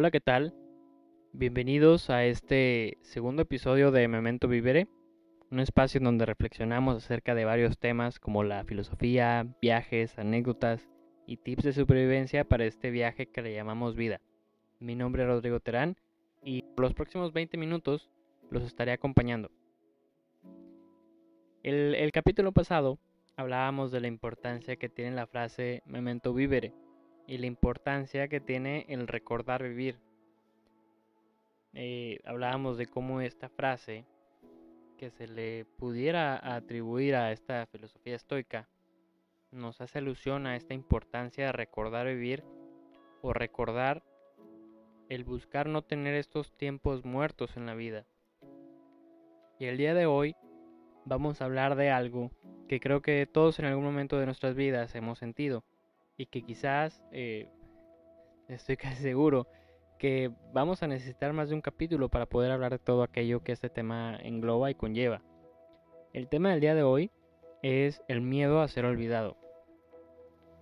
Hola, ¿qué tal? Bienvenidos a este segundo episodio de Memento Vivere, un espacio en donde reflexionamos acerca de varios temas como la filosofía, viajes, anécdotas y tips de supervivencia para este viaje que le llamamos vida. Mi nombre es Rodrigo Terán y por los próximos 20 minutos los estaré acompañando. El, el capítulo pasado hablábamos de la importancia que tiene la frase Memento Vivere y la importancia que tiene el recordar vivir. Eh, hablábamos de cómo esta frase que se le pudiera atribuir a esta filosofía estoica nos hace alusión a esta importancia de recordar vivir o recordar el buscar no tener estos tiempos muertos en la vida. Y el día de hoy vamos a hablar de algo que creo que todos en algún momento de nuestras vidas hemos sentido y que quizás, eh, estoy casi seguro, que vamos a necesitar más de un capítulo para poder hablar de todo aquello que este tema engloba y conlleva. El tema del día de hoy es el miedo a ser olvidado.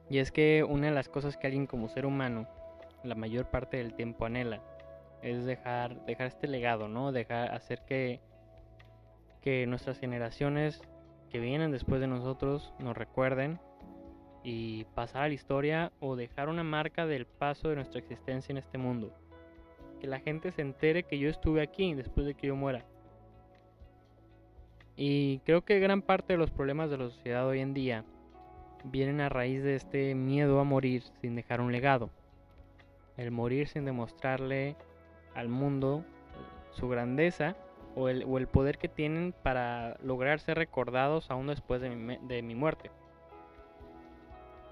Y es que una de las cosas que alguien como ser humano la mayor parte del tiempo anhela es dejar, dejar este legado, ¿no? Dejar, hacer que, que nuestras generaciones que vienen después de nosotros nos recuerden y pasar a la historia o dejar una marca del paso de nuestra existencia en este mundo. Que la gente se entere que yo estuve aquí después de que yo muera. Y creo que gran parte de los problemas de la sociedad hoy en día vienen a raíz de este miedo a morir sin dejar un legado. El morir sin demostrarle al mundo su grandeza o el, o el poder que tienen para lograr ser recordados aún después de mi, de mi muerte.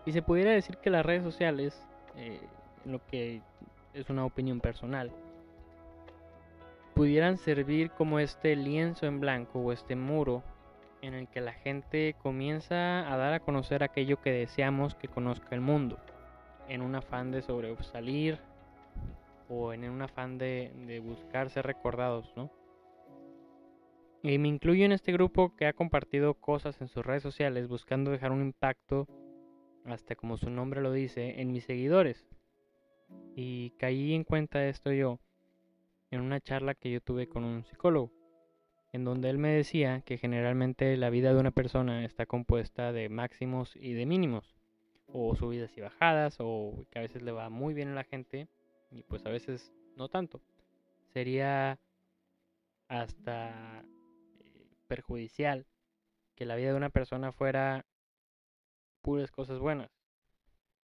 Y se pudiera decir que las redes sociales, eh, lo que es una opinión personal, pudieran servir como este lienzo en blanco o este muro en el que la gente comienza a dar a conocer aquello que deseamos que conozca el mundo, en un afán de sobresalir o en un afán de, de buscar ser recordados, ¿no? Y me incluyo en este grupo que ha compartido cosas en sus redes sociales buscando dejar un impacto hasta como su nombre lo dice, en mis seguidores. Y caí en cuenta esto yo en una charla que yo tuve con un psicólogo, en donde él me decía que generalmente la vida de una persona está compuesta de máximos y de mínimos, o subidas y bajadas, o que a veces le va muy bien a la gente y pues a veces no tanto. Sería hasta eh, perjudicial que la vida de una persona fuera puras cosas buenas.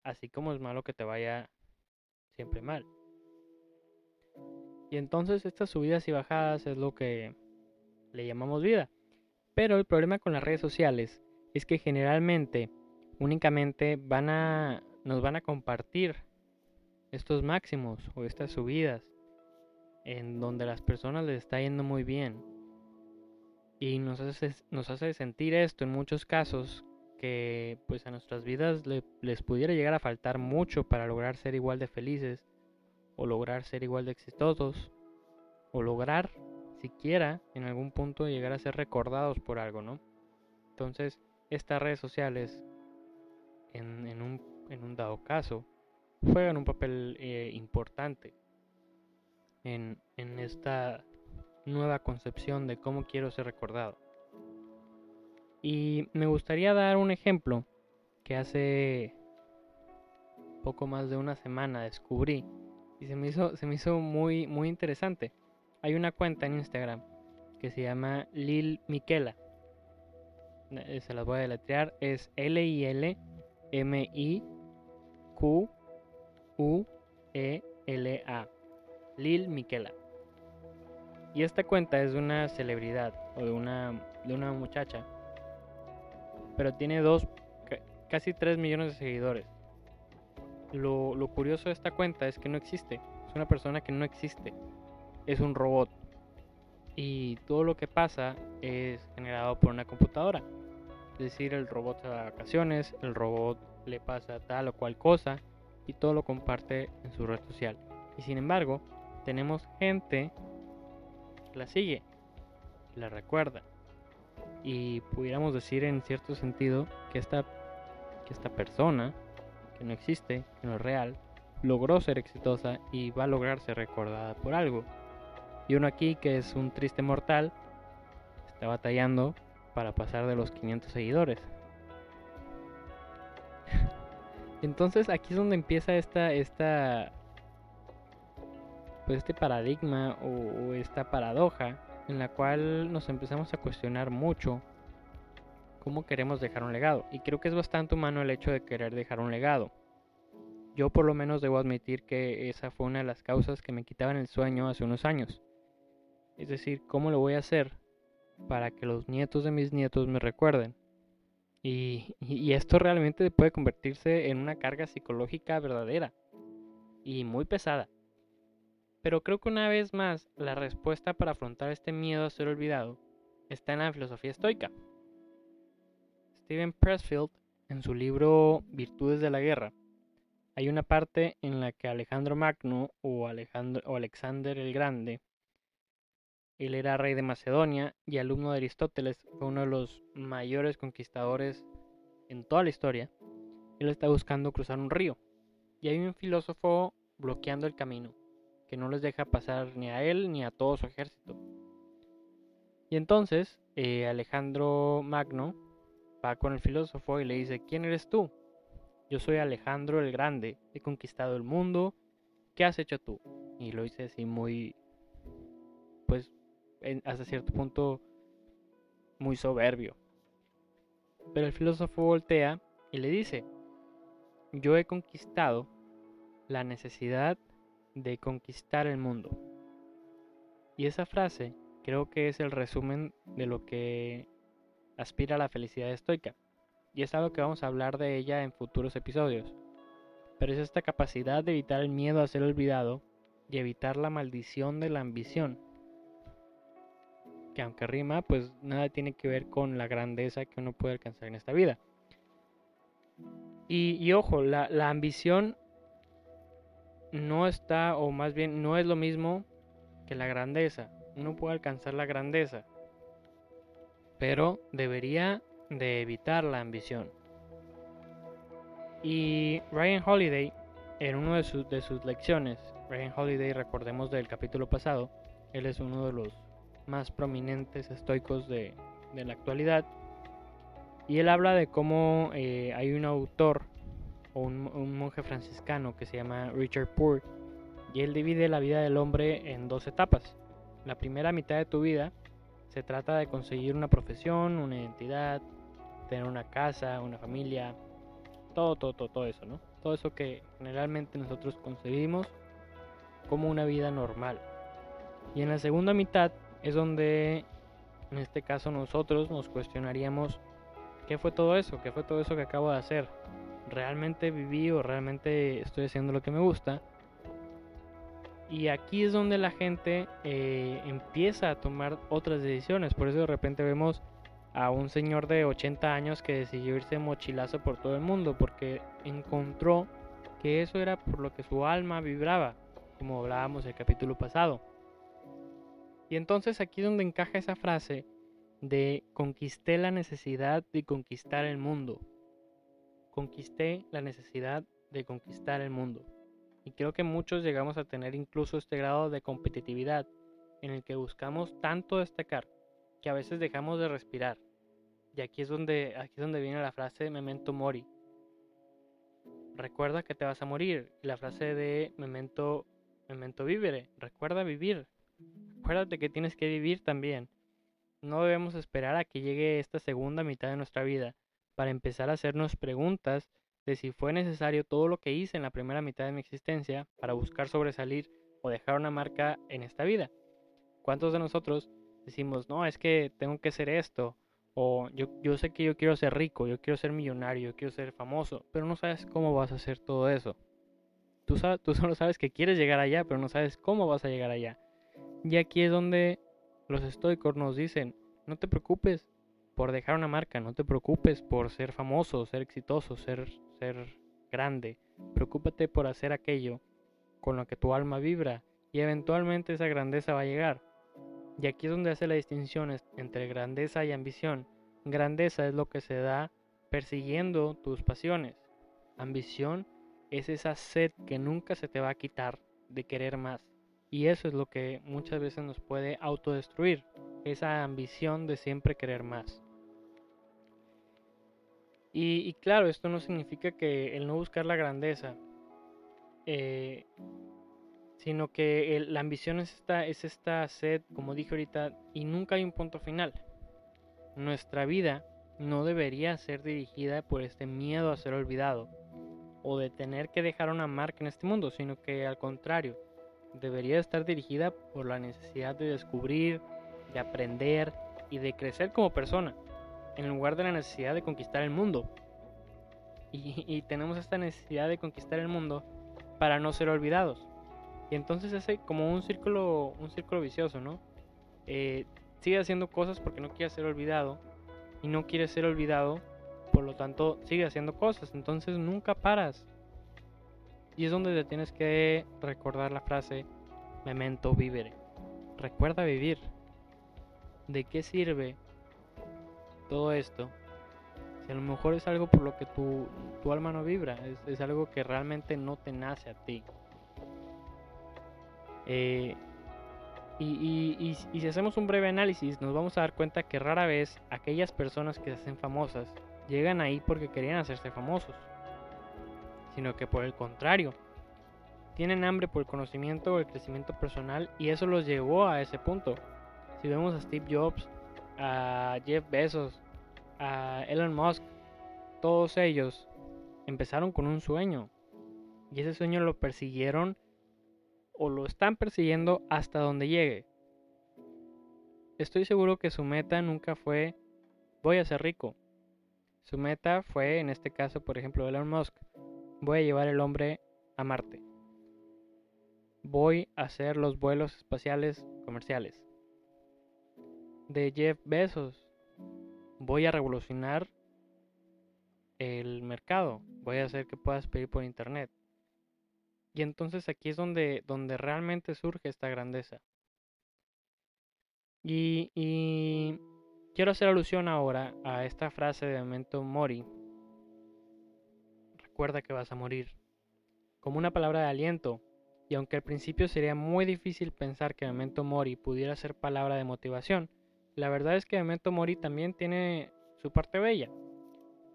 Así como es malo que te vaya siempre mal. Y entonces estas subidas y bajadas es lo que le llamamos vida. Pero el problema con las redes sociales es que generalmente únicamente van a nos van a compartir estos máximos o estas subidas en donde las personas les está yendo muy bien. Y nos hace, nos hace sentir esto en muchos casos que pues a nuestras vidas les pudiera llegar a faltar mucho para lograr ser igual de felices o lograr ser igual de exitosos o lograr siquiera en algún punto llegar a ser recordados por algo, ¿no? Entonces estas redes sociales en, un, un, dado caso juegan un papel eh, importante en, en esta nueva concepción de cómo quiero ser recordado. Y me gustaría dar un ejemplo que hace poco más de una semana descubrí y se me hizo, se me hizo muy, muy interesante. Hay una cuenta en Instagram que se llama Lil Miquela. Eh, se las voy a deletrear. Es L-I-L-M-I-Q-U-E-L-A. Lil Miquela. Y esta cuenta es de una celebridad o de una, de una muchacha pero tiene dos, casi 3 millones de seguidores. Lo, lo, curioso de esta cuenta es que no existe. Es una persona que no existe. Es un robot. Y todo lo que pasa es generado por una computadora. Es decir, el robot se va de vacaciones, el robot le pasa tal o cual cosa y todo lo comparte en su red social. Y sin embargo, tenemos gente que la sigue, la recuerda, y pudiéramos decir en cierto sentido que esta, que esta persona, que no existe, que no es real, logró ser exitosa y va a lograr ser recordada por algo. Y uno aquí que es un triste mortal, está batallando para pasar de los 500 seguidores. Entonces aquí es donde empieza esta, esta pues este paradigma o, esta paradoja en la cual nos empezamos a cuestionar mucho cómo queremos dejar un legado. Y creo que es bastante humano el hecho de querer dejar un legado. Yo por lo menos debo admitir que esa fue una de las causas que me quitaban el sueño hace unos años. Es decir, ¿cómo lo voy a hacer para que los nietos de mis nietos me recuerden? Y, y esto realmente puede convertirse en una carga psicológica verdadera y muy pesada. Pero creo que una vez más la respuesta para afrontar este miedo a ser olvidado está en la filosofía estoica. Steven Pressfield, en su libro Virtudes de la Guerra, hay una parte en la que Alejandro Magno o, Alejandro, o Alexander el Grande, él era rey de Macedonia y alumno de Aristóteles, fue uno de los mayores conquistadores en toda la historia. Él está buscando cruzar un río y hay un filósofo bloqueando el camino que no les deja pasar ni a él ni a todo su ejército. Y entonces eh, Alejandro Magno va con el filósofo y le dice, ¿quién eres tú? Yo soy Alejandro el Grande, he conquistado el mundo, ¿qué has hecho tú? Y lo dice así muy, pues, hasta cierto punto, muy soberbio. Pero el filósofo voltea y le dice, yo he conquistado la necesidad de conquistar el mundo. Y esa frase creo que es el resumen de lo que aspira a la felicidad estoica. Y es algo que vamos a hablar de ella en futuros episodios. Pero es esta capacidad de evitar el miedo a ser olvidado y evitar la maldición de la ambición. Que aunque rima, pues nada tiene que ver con la grandeza que uno puede alcanzar en esta vida. Y, ojo, la, la ambición no está, o más bien no es lo mismo que la grandeza. Uno puede alcanzar la grandeza, pero debería de evitar la ambición. Y Ryan Holiday, en una de, sus, de sus lecciones, Ryan Holiday, recordemos del capítulo pasado, él es uno de los más prominentes estoicos de, de la actualidad, y él habla de cómo eh, hay un autor o un, monje franciscano que se llama Richard Poor, y él divide la vida del hombre en dos etapas. La primera mitad de tu vida se trata de conseguir una profesión, una identidad, tener una casa, una familia, todo, todo, todo, todo eso, ¿no? Todo eso que generalmente nosotros concebimos como una vida normal. Y en la segunda mitad es donde, en este caso, nosotros nos cuestionaríamos qué fue todo eso, qué fue todo eso que acabo de hacer, realmente viví o realmente estoy haciendo lo que me gusta. Y aquí es donde la gente eh, empieza a tomar otras decisiones. Por eso de repente vemos a un señor de 80 años que decidió irse mochilazo por todo el mundo porque encontró que eso era por lo que su alma vibraba, como hablábamos el capítulo pasado. Y entonces aquí es donde encaja esa frase de conquisté la necesidad de conquistar el mundo conquisté la necesidad de conquistar el mundo. Y creo que muchos llegamos a tener incluso este grado de competitividad en el que buscamos tanto destacar que a veces dejamos de respirar. Y aquí es donde, aquí es donde viene la frase memento mori. Recuerda que te vas a morir. Y la frase de memento, memento vivere. Recuerda vivir. Acuérdate que tienes que vivir también. No debemos esperar a que llegue esta segunda mitad de nuestra vida para empezar a hacernos preguntas de si fue necesario todo lo que hice en la primera mitad de mi existencia para buscar sobresalir o dejar una marca en esta vida. ¿Cuántos de nosotros decimos, no, es que tengo que ser esto? O yo, yo sé que yo quiero ser rico, yo quiero ser millonario, yo quiero ser famoso, pero no sabes cómo vas a hacer todo eso. Tú, sabes, tú solo sabes que quieres llegar allá, pero no sabes cómo vas a llegar allá. Y aquí es donde los estoicos nos dicen, no te preocupes, por dejar una marca, no te preocupes por ser famoso, ser exitoso, ser, ser grande. Preocúpate por hacer aquello con lo que tu alma vibra y eventualmente esa grandeza va a llegar. Y aquí es donde hace la distinción entre grandeza y ambición. Grandeza es lo que se da persiguiendo tus pasiones. Ambición es esa sed que nunca se te va a quitar de querer más. Y eso es lo que muchas veces nos puede autodestruir, esa ambición de siempre querer más. Y, claro, esto no significa que el no buscar la grandeza, eh, sino que la ambición es esta, es esta sed, como dije ahorita, y nunca hay un punto final. Nuestra vida no debería ser dirigida por este miedo a ser olvidado o de tener que dejar una marca en este mundo, sino que al contrario, debería estar dirigida por la necesidad de descubrir, de aprender y de crecer como persona, en lugar de la necesidad de conquistar el mundo. Y, tenemos esta necesidad de conquistar el mundo para no ser olvidados. Y entonces es como un círculo, un círculo vicioso, ¿no? Eh, sigue haciendo cosas porque no quiere ser olvidado y no quiere ser olvidado, por lo tanto sigue haciendo cosas, entonces nunca paras. Y es donde te tienes que recordar la frase memento vivere. Recuerda vivir. ¿De qué sirve todo esto? Si a lo mejor es algo por lo que tu, tu alma no vibra, es, es, algo que realmente no te nace a ti. Eh, y, si hacemos un breve análisis, nos vamos a dar cuenta que rara vez aquellas personas que se hacen famosas llegan ahí porque querían hacerse famosos, sino que por el contrario, tienen hambre por el conocimiento o el crecimiento personal y eso los llevó a ese punto. Si vemos a Steve Jobs, a Jeff Bezos, a Elon Musk, todos ellos empezaron con un sueño y ese sueño lo persiguieron o lo están persiguiendo hasta donde llegue. Estoy seguro que su meta nunca fue voy a ser rico. Su meta fue, en este caso, por ejemplo, Elon Musk, voy a llevar el hombre a Marte. Voy a hacer los vuelos espaciales comerciales. De Jeff Bezos, voy a revolucionar el mercado. Voy a hacer que puedas pedir por internet. Y entonces aquí es donde, donde realmente surge esta grandeza. Y, y quiero hacer alusión ahora a esta frase de Memento Mori. Recuerda que vas a morir. Como una palabra de aliento. Y aunque al principio sería muy difícil pensar que Memento Mori pudiera ser palabra de motivación, la verdad es que Memento Mori también tiene su parte bella.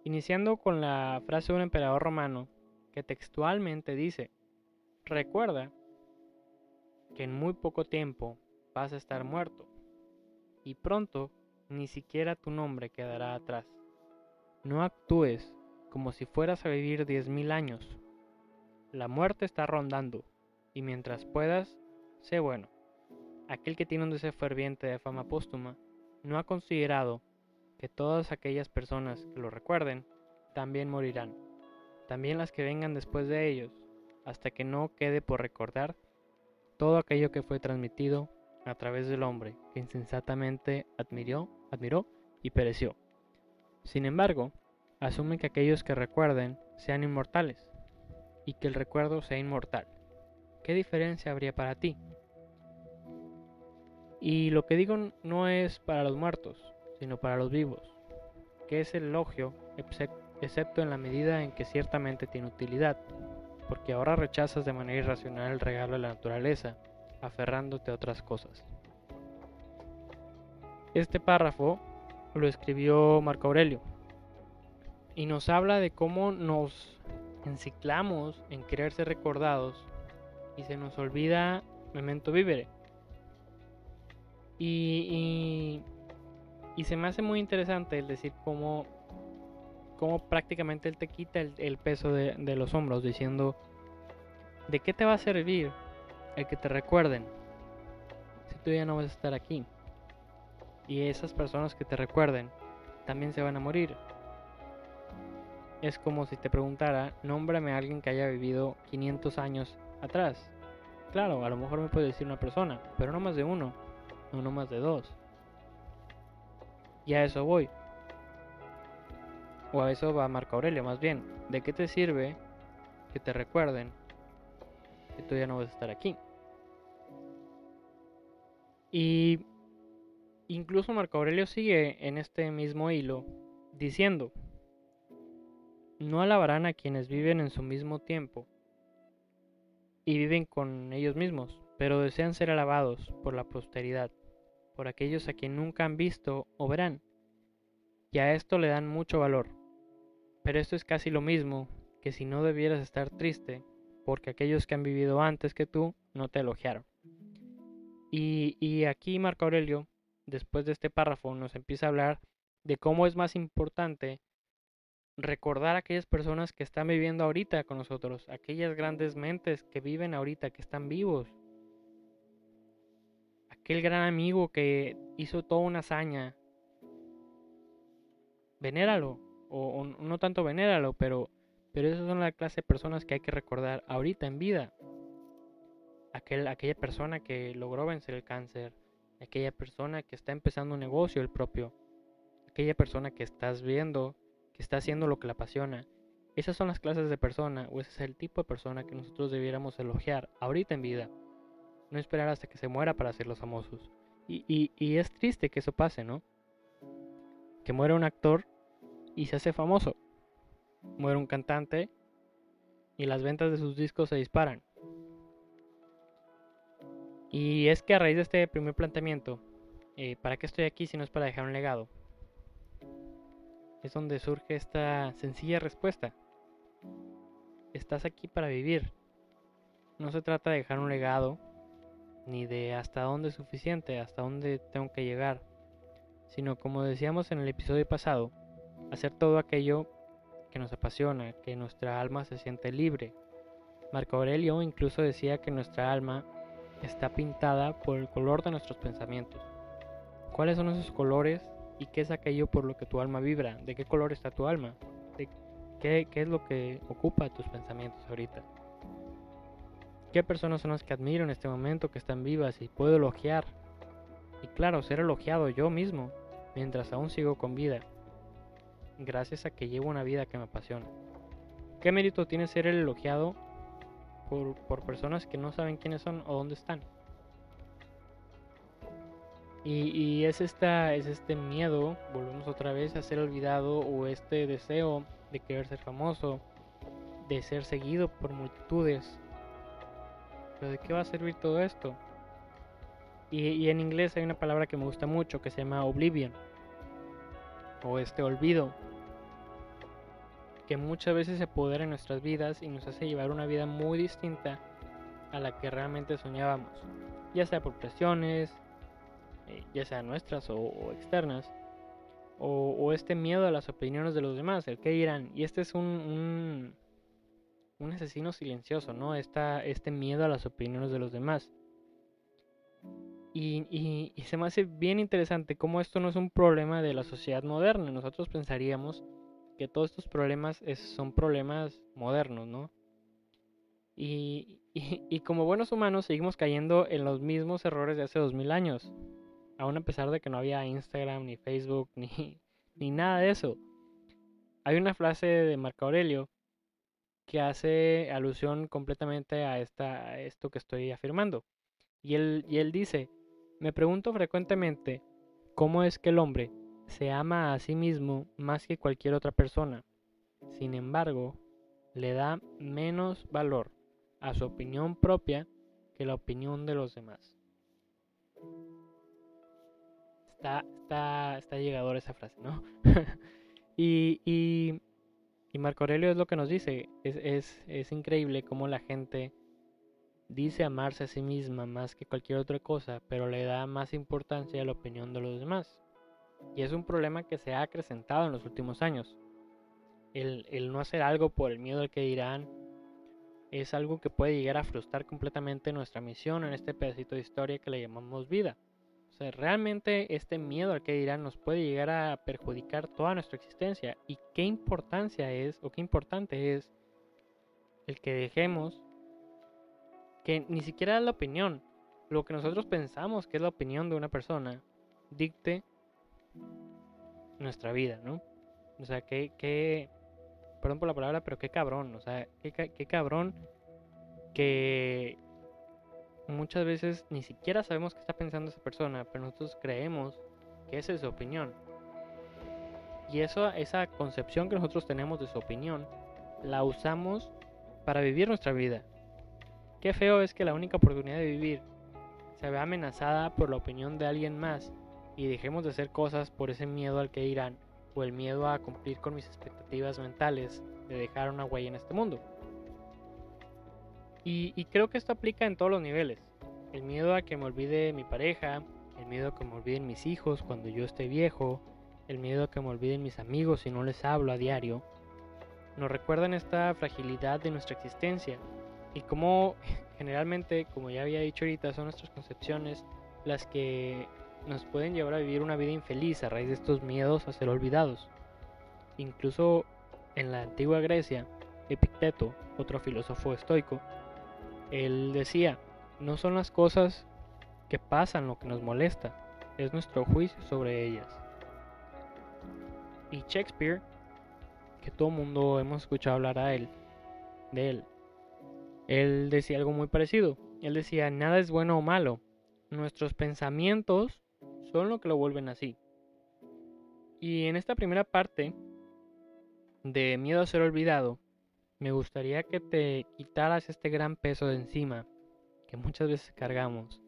Iniciando con la frase de un emperador romano que textualmente dice, Recuerda que en muy poco tiempo vas a estar muerto y pronto ni siquiera tu nombre quedará atrás. No actúes como si fueras a vivir diez mil años. La muerte está rondando y mientras puedas, sé bueno. Aquel que tiene un deseo ferviente de fama póstuma no ha considerado que todas aquellas personas que lo recuerden también morirán, también las que vengan después de ellos hasta que no quede por recordar todo aquello que fue transmitido a través del hombre que insensatamente admiró, admiró y pereció. Sin embargo, asumen que aquellos que recuerden sean inmortales y que el recuerdo sea inmortal. ¿Qué diferencia habría para ti? Y lo que digo no es para los muertos, sino para los vivos, que es el elogio, excepto en la medida en que ciertamente tiene utilidad porque ahora rechazas de manera irracional el regalo de la naturaleza, aferrándote a otras cosas. Este párrafo lo escribió Marco Aurelio y nos habla de cómo nos enciclamos en querer ser recordados y se nos olvida memento vivere. Y, y, se me hace muy interesante el decir cómo como prácticamente él te quita el, peso de, de, los hombros, diciendo, ¿de qué te va a servir el que te recuerden si tú ya no vas a estar aquí? Y esas personas que te recuerden también se van a morir. Es como si te preguntara, nómbrame a alguien que haya vivido 500 años atrás. Claro, a lo mejor me puede decir una persona, pero no más de uno, no más de dos. Y a eso voy. O a eso va Marco Aurelio, más bien. ¿De qué te sirve que te recuerden que tú ya no vas a estar aquí? Y incluso Marco Aurelio sigue en este mismo hilo diciendo, no alabarán a quienes viven en su mismo tiempo y viven con ellos mismos, pero desean ser alabados por la posteridad, por aquellos a quien nunca han visto o verán, y a esto le dan mucho valor. Pero esto es casi lo mismo que si no debieras estar triste, porque aquellos que han vivido antes que tú no te elogiaron. Y, y aquí Marco Aurelio, después de este párrafo, nos empieza a hablar de cómo es más importante recordar a aquellas personas que están viviendo ahorita con nosotros, aquellas grandes mentes que viven ahorita, que están vivos. Aquel gran amigo que hizo toda una hazaña. Venéralo, o, no tanto venéralo, pero, pero esas son la clase de personas que hay que recordar ahorita en vida. Aquel, aquella persona que logró vencer el cáncer, aquella persona que está empezando un negocio el propio, aquella persona que estás viendo que está haciendo lo que le apasiona. Esas son las clases de persona o ese es el tipo de persona que nosotros debiéramos elogiar ahorita en vida. No esperar hasta que se muera para ser los famosos. Y, y es triste que eso pase, ¿no? Que muere un actor y se hace famoso. Muere un cantante y las ventas de sus discos se disparan. Y es que a raíz de este primer planteamiento, eh, ¿para qué estoy aquí si no es para dejar un legado? es donde surge esta sencilla respuesta. Estás aquí para vivir. No se trata de dejar un legado, ni de hasta dónde es suficiente, hasta dónde tengo que llegar, sino como decíamos en el episodio pasado, hacer todo aquello que nos apasiona, que nuestra alma se siente libre. Marco Aurelio incluso decía que nuestra alma está pintada por el color de nuestros pensamientos. ¿Cuáles son esos colores ¿Y qué es aquello por lo que tu alma vibra? ¿De qué color está tu alma? ¿De qué, qué es lo que ocupa tus pensamientos ahorita? ¿Qué personas son las que admiro en este momento que están vivas y puedo elogiar? Y claro, ser elogiado yo mismo mientras aún sigo con vida, gracias a que llevo una vida que me apasiona. ¿Qué mérito tiene ser el elogiado por, por personas que no saben quiénes son o dónde están? Y, es, esta, es este miedo, volvemos otra vez a ser olvidado, o este deseo de querer ser famoso, de ser seguido por multitudes. Pero ¿de qué va a servir todo esto? Y, y, en inglés hay una palabra que me gusta mucho que se llama oblivion, o este olvido, que muchas veces se apodera en nuestras vidas y nos hace llevar una vida muy distinta a la que realmente soñábamos, ya sea por presiones, eh, ya sean nuestras o, externas, o, este miedo a las opiniones de los demás, el que dirán. Y este es un, un, asesino silencioso, ¿no? Esta, este miedo a las opiniones de los demás. Y, se me hace bien interesante cómo esto no es un problema de la sociedad moderna. Nosotros pensaríamos que todos estos problemas son problemas modernos, ¿no? Y, como buenos humanos seguimos cayendo en los mismos errores de hace dos mil años aún a pesar de que no había Instagram, ni Facebook, ni, ni nada de eso. Hay una frase de Marco Aurelio que hace alusión completamente a, esta, esto que estoy afirmando. Y él, y él dice, me pregunto frecuentemente cómo es que el hombre se ama a sí mismo más que cualquier otra persona. Sin embargo, le da menos valor a su opinión propia que la opinión de los demás está, está, está esa frase, ¿no? y, y, Marco Aurelio es lo que nos dice, es, increíble cómo la gente dice amarse a sí misma más que cualquier otra cosa, pero le da más importancia a la opinión de los demás. Y es un problema que se ha acrecentado en los últimos años. El, el, no hacer algo por el miedo al que dirán es algo que puede llegar a frustrar completamente nuestra misión en este pedacito de historia que le llamamos vida realmente este miedo al que dirán nos puede llegar a perjudicar toda nuestra existencia. Y qué importancia es, o qué importante es, el que dejemos que ni siquiera la opinión, lo que nosotros pensamos que es la opinión de una persona, dicte nuestra vida, ¿no? O sea, qué, perdón por la palabra, pero qué cabrón, o sea, qué, qué cabrón que muchas veces ni siquiera sabemos qué está pensando esa persona, pero nosotros creemos que esa es su opinión. Y eso, esa concepción que nosotros tenemos de su opinión, la usamos para vivir nuestra vida. Qué feo es que la única oportunidad de vivir se vea amenazada por la opinión de alguien más y dejemos de hacer cosas por ese miedo al que irán o el miedo a cumplir con mis expectativas mentales de dejar una huella en este mundo. Y, creo que esto aplica en todos los niveles. El miedo a que me olvide mi pareja, el miedo a que me olviden mis hijos cuando yo esté viejo, el miedo a que me olviden mis amigos si no les hablo a diario, nos recuerdan esta fragilidad de nuestra existencia y cómo generalmente, como ya había dicho ahorita, son nuestras concepciones las que nos pueden llevar a vivir una vida infeliz a raíz de estos miedos a ser olvidados. Incluso en la antigua Grecia, Epicteto, otro filósofo estoico, él decía, no son las cosas que pasan lo que nos molesta, es nuestro juicio sobre ellas. Y Shakespeare, que todo mundo hemos escuchado hablar a él, de él, él decía algo muy parecido. Él decía, nada es bueno o malo. Nuestros pensamientos son lo que lo vuelven así. Y en esta primera parte de miedo a ser olvidado, me gustaría que te quitaras este gran peso de encima que muchas veces cargamos.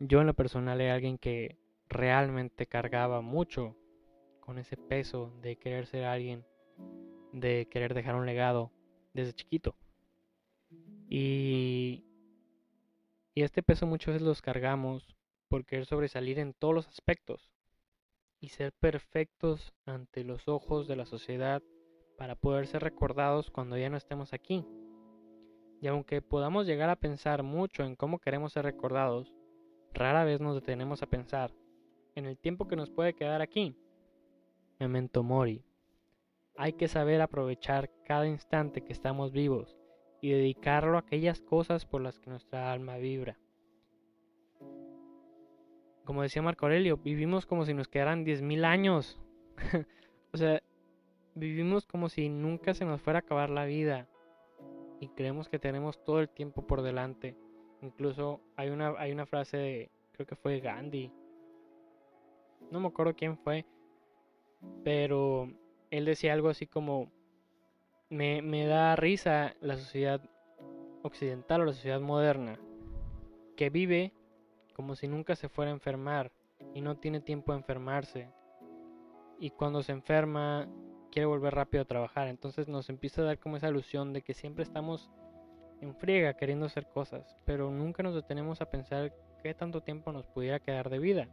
Yo en lo personal era alguien que realmente cargaba mucho con ese peso de querer ser alguien, de querer dejar un legado desde chiquito. Y, este peso muchas veces los cargamos por querer sobresalir en todos los aspectos y ser perfectos ante los ojos de la sociedad para poder ser recordados cuando ya no estemos aquí. Y aunque podamos llegar a pensar mucho en cómo queremos ser recordados, rara vez nos detenemos a pensar en el tiempo que nos puede quedar aquí. Memento mori. Hay que saber aprovechar cada instante que estamos vivos y dedicarlo a aquellas cosas por las que nuestra alma vibra. Como decía Marco Aurelio, vivimos como si nos quedaran 10.000 años. o sea, vivimos como si nunca se nos fuera a acabar la vida. Y creemos que tenemos todo el tiempo por delante. Incluso hay una, hay una frase de, creo que fue Gandhi. No me acuerdo quién fue. Pero él decía algo así como, me, da risa la sociedad occidental o la sociedad moderna, que vive como si nunca se fuera a enfermar y no tiene tiempo de enfermarse. Y cuando se enferma, quiere volver rápido a trabajar. Entonces nos empieza a dar como esa ilusión de que siempre estamos en friega queriendo hacer cosas, pero nunca nos detenemos a pensar qué tanto tiempo nos pudiera quedar de vida.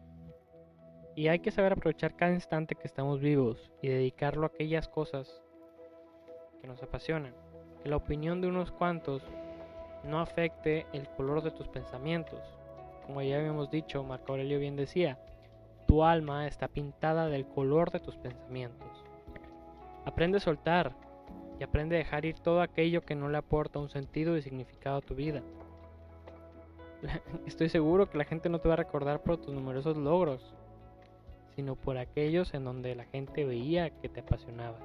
Y hay que saber aprovechar cada instante que estamos vivos y dedicarlo a aquellas cosas que nos apasionan. Que la opinión de unos cuantos no afecte el color de tus pensamientos. Como ya habíamos dicho, Marco Aurelio bien decía, tu alma está pintada del color de tus pensamientos. Aprende a soltar y aprende a dejar ir todo aquello que no le aporta un sentido y significado a tu vida. Estoy seguro que la gente no te va a recordar por tus numerosos logros, sino por aquellos en donde la gente veía que te apasionabas.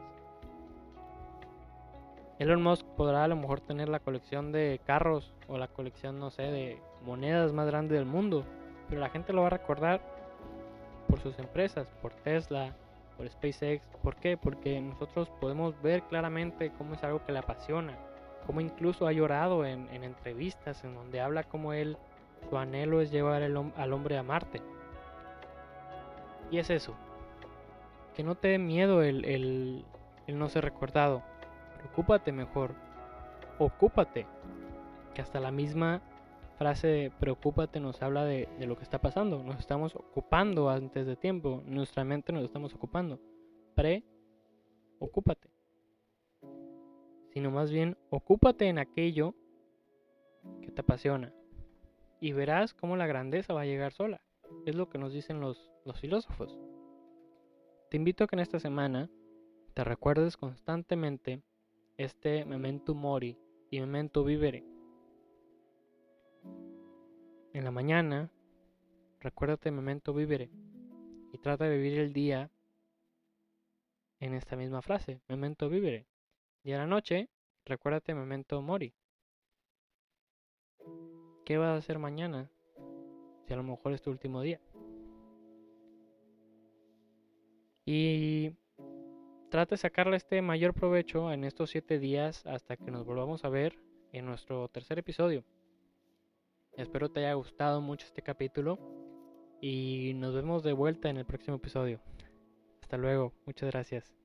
Elon Musk podrá a lo mejor tener la colección de carros o la colección, no sé, de monedas más grande del mundo, pero la gente lo va a recordar por sus empresas, por Tesla, por SpaceX. ¿Por qué? Porque nosotros podemos ver claramente cómo es algo que le apasiona, cómo incluso ha llorado en, entrevistas en donde habla como él, su anhelo es llevar al hombre a Marte. Y es eso, que no te dé miedo el, el no ser recordado Ocúpate mejor. Ocúpate. Que hasta la misma frase de preocúpate nos habla de, lo que está pasando. Nos estamos ocupando antes de tiempo. Nuestra mente nos estamos ocupando. Pre, ocúpate. Sino más bien, ocúpate en aquello que te apasiona. Y verás cómo la grandeza va a llegar sola. Es lo que nos dicen los, los filósofos. Te invito a que en esta semana te recuerdes constantemente este memento mori y memento vivere. En la mañana, recuérdate memento vivere y trata de vivir el día en esta misma frase, memento vivere. Y en la noche, recuérdate memento mori. ¿Qué vas a hacer mañana? Si a lo mejor es tu último día. Y trata de sacarle este mayor provecho en estos siete días hasta que nos volvamos a ver en nuestro tercer episodio. Espero te haya gustado mucho este capítulo y nos vemos de vuelta en el próximo episodio. Hasta luego, muchas gracias.